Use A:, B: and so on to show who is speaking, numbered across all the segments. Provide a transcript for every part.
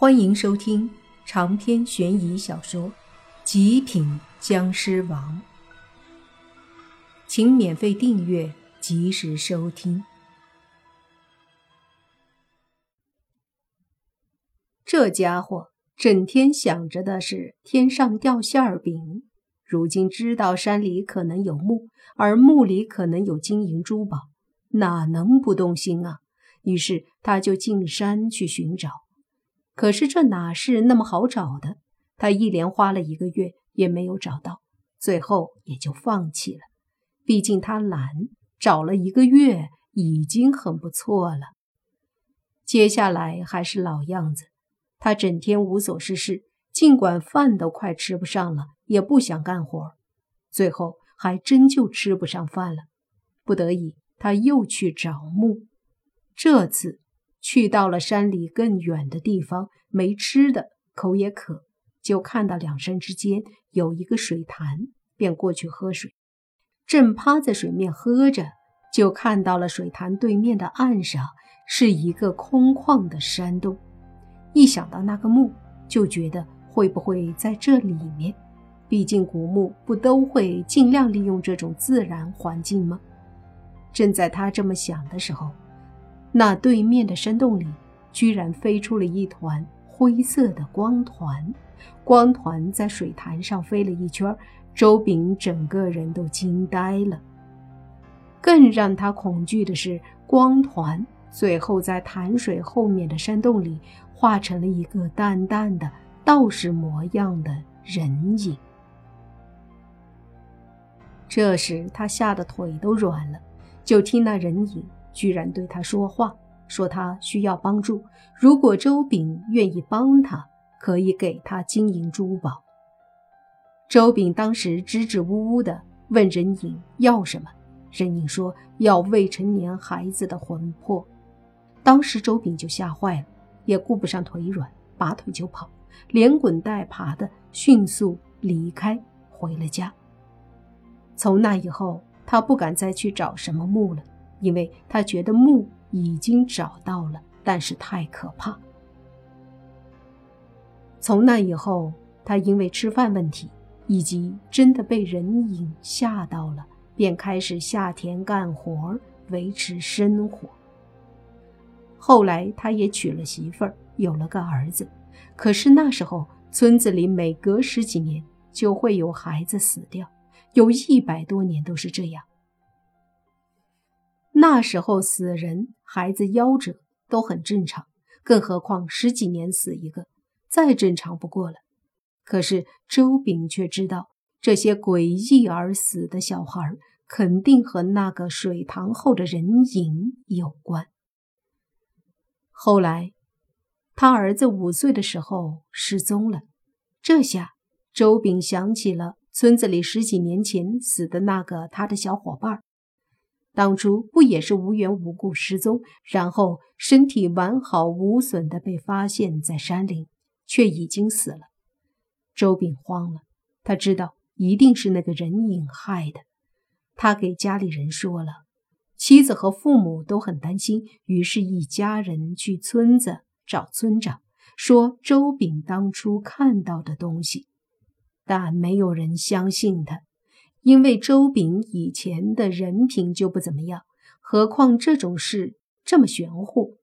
A: 欢迎收听长篇悬疑小说《极品僵尸王》，请免费订阅，及时收听。这家伙整天想着的是天上掉馅儿饼，如今知道山里可能有墓，而墓里可能有金银珠宝，哪能不动心啊？于是他就进山去寻找。可是这哪是那么好找的？他一连花了一个月也没有找到，最后也就放弃了。毕竟他懒，找了一个月已经很不错了。接下来还是老样子，他整天无所事事，尽管饭都快吃不上了，也不想干活。最后还真就吃不上饭了，不得已他又去找木。这次。去到了山里更远的地方，没吃的，口也渴，就看到两山之间有一个水潭，便过去喝水。正趴在水面喝着，就看到了水潭对面的岸上是一个空旷的山洞。一想到那个墓，就觉得会不会在这里面？毕竟古墓不都会尽量利用这种自然环境吗？正在他这么想的时候。那对面的山洞里，居然飞出了一团灰色的光团，光团在水潭上飞了一圈，周炳整个人都惊呆了。更让他恐惧的是，光团最后在潭水后面的山洞里化成了一个淡淡的道士模样的人影。这时他吓得腿都软了，就听那人影。居然对他说话，说他需要帮助，如果周炳愿意帮他，可以给他金银珠宝。周炳当时支支吾吾的问任影要什么，任影说要未成年孩子的魂魄。当时周炳就吓坏了，也顾不上腿软，拔腿就跑，连滚带爬的迅速离开，回了家。从那以后，他不敢再去找什么墓了。因为他觉得墓已经找到了，但是太可怕。从那以后，他因为吃饭问题，以及真的被人影吓到了，便开始下田干活维持生活。后来，他也娶了媳妇儿，有了个儿子。可是那时候，村子里每隔十几年就会有孩子死掉，有一百多年都是这样。那时候死人、孩子夭折都很正常，更何况十几年死一个，再正常不过了。可是周炳却知道，这些诡异而死的小孩肯定和那个水塘后的人影有关。后来，他儿子五岁的时候失踪了，这下周炳想起了村子里十几年前死的那个他的小伙伴。当初不也是无缘无故失踪，然后身体完好无损的被发现在山林，却已经死了。周炳慌了，他知道一定是那个人影害的。他给家里人说了，妻子和父母都很担心，于是，一家人去村子找村长，说周炳当初看到的东西，但没有人相信他。因为周炳以前的人品就不怎么样，何况这种事这么玄乎，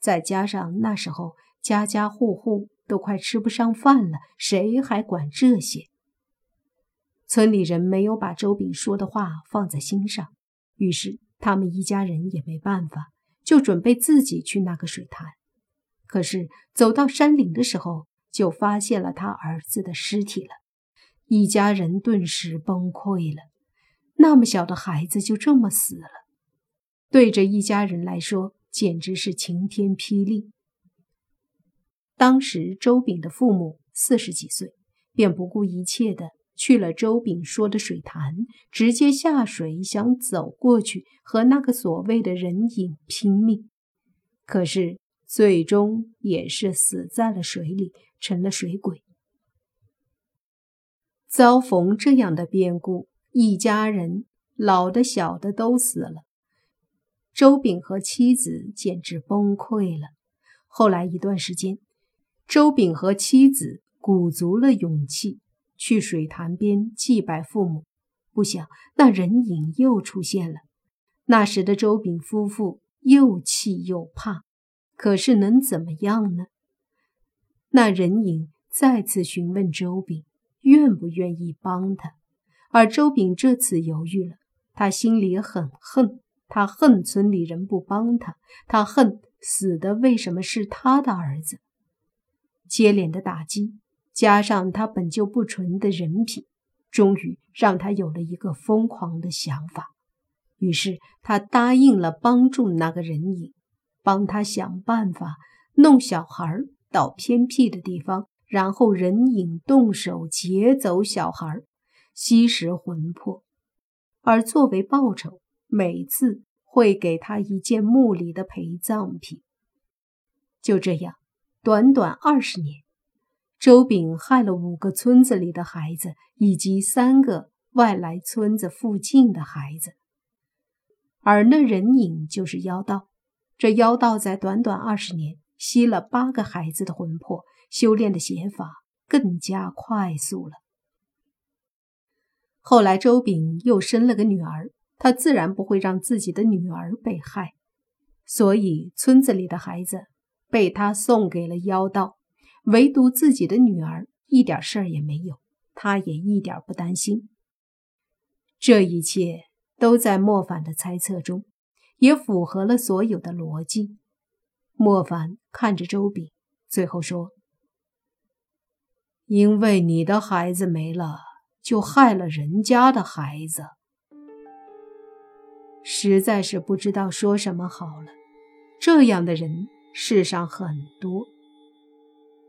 A: 再加上那时候家家户户都快吃不上饭了，谁还管这些？村里人没有把周炳说的话放在心上，于是他们一家人也没办法，就准备自己去那个水潭。可是走到山岭的时候，就发现了他儿子的尸体了。一家人顿时崩溃了，那么小的孩子就这么死了，对着一家人来说简直是晴天霹雳。当时周炳的父母四十几岁，便不顾一切的去了周炳说的水潭，直接下水想走过去和那个所谓的人影拼命，可是最终也是死在了水里，成了水鬼。遭逢这样的变故，一家人老的、小的都死了。周炳和妻子简直崩溃了。后来一段时间，周炳和妻子鼓足了勇气去水潭边祭拜父母，不想那人影又出现了。那时的周炳夫妇又气又怕，可是能怎么样呢？那人影再次询问周炳愿不愿意帮他，而周炳这次犹豫了。他心里很恨，他恨村里人不帮他，他恨死的为什么是他的儿子。接连的打击，加上他本就不纯的人品，终于让他有了一个疯狂的想法。于是他答应了帮助那个人影，帮他想办法弄小孩到偏僻的地方，然后人影动手劫走小孩，吸食魂魄。而作为报酬，每次会给他一件墓里的陪葬品。就这样，短短二十年，周炳害了五个村子里的孩子，以及三个外来村子附近的孩子。而那人影就是妖道，这妖道在短短二十年吸了八个孩子的魂魄，修炼的邪法更加快速了。后来，周炳又生了个女儿，他自然不会让自己的女儿被害，所以村子里的孩子被他送给了妖道，唯独自己的女儿一点事儿也没有，他也一点不担心。这一切都在莫凡的猜测中，也符合了所有的逻辑。莫凡看着周炳，最后说：“因为你的孩子没了。”就害了人家的孩子，实在是不知道说什么好了。这样的人世上很多，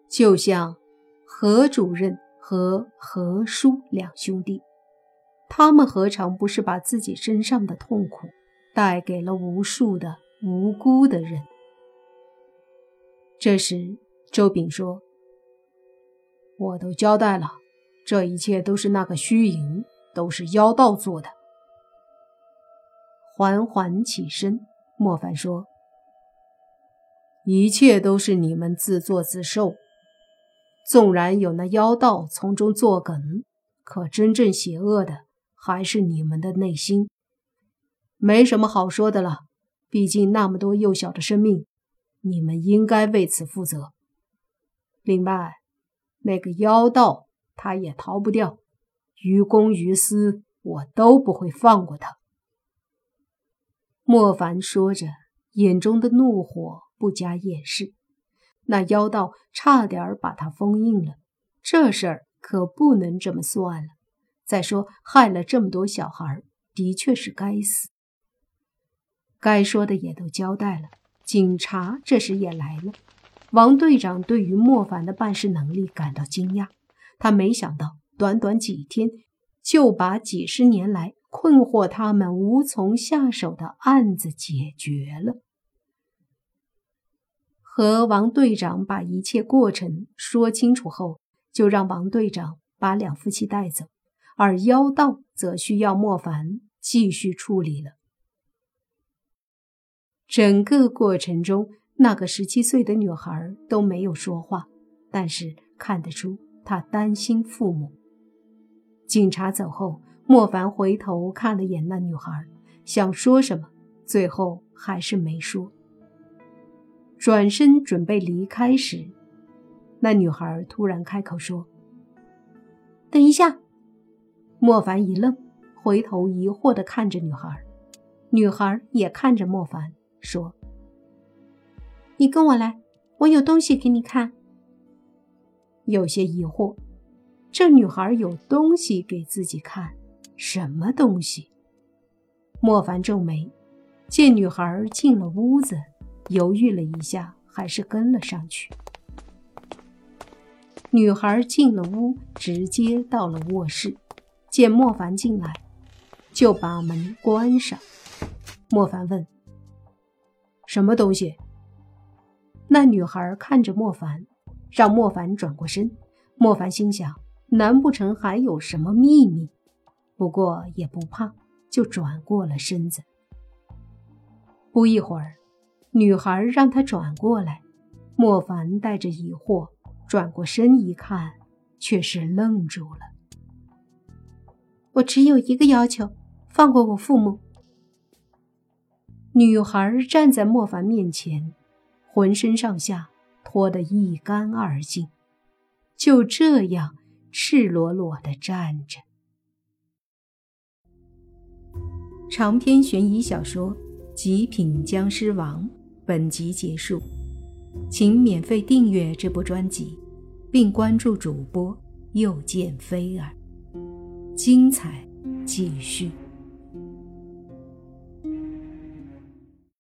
A: 就像何主任和何叔两兄弟，他们何尝不是把自己身上的痛苦带给了无数的无辜的人？这时，周炳说：“我都交代了。”这一切都是那个虚影，都是妖道做的。缓缓起身，莫凡说：“一切都是你们自作自受。纵然有那妖道从中作梗，可真正邪恶的还是你们的内心。没什么好说的了，毕竟那么多幼小的生命，你们应该为此负责。另外，那个妖道……”他也逃不掉，于公于私，我都不会放过他。莫凡说着，眼中的怒火不加掩饰。那妖道差点把他封印了，这事儿可不能这么算了。再说，害了这么多小孩，的确是该死。该说的也都交代了，警察这时也来了。王队长对于莫凡的办事能力感到惊讶。他没想到，短短几天就把几十年来困惑他们无从下手的案子解决了。和王队长把一切过程说清楚后，就让王队长把两夫妻带走，而妖道则需要莫凡继续处理了。整个过程中，那个十七岁的女孩都没有说话，但是看得出。他担心父母。警察走后，莫凡回头看了眼那女孩，想说什么，最后还是没说。转身准备离开时，那女孩突然开口说：“等一下。”莫凡一愣，回头疑惑地看着女孩，女孩也看着莫凡，说：“你跟我来，我有东西给你看。”有些疑惑，这女孩有东西给自己看，什么东西？莫凡皱眉，见女孩进了屋子，犹豫了一下，还是跟了上去。女孩进了屋，直接到了卧室，见莫凡进来，就把门关上。莫凡问：“什么东西？”那女孩看着莫凡。让莫凡转过身，莫凡心想：难不成还有什么秘密？不过也不怕，就转过了身子。不一会儿，女孩让他转过来，莫凡带着疑惑转过身一看，却是愣住了。我只有一个要求，放过我父母。女孩站在莫凡面前，浑身上下脱得一干二净，就这样赤裸裸的站着。长篇悬疑小说《极品僵尸王》本集结束，请免费订阅这部专辑，并关注主播又见菲儿，精彩继续。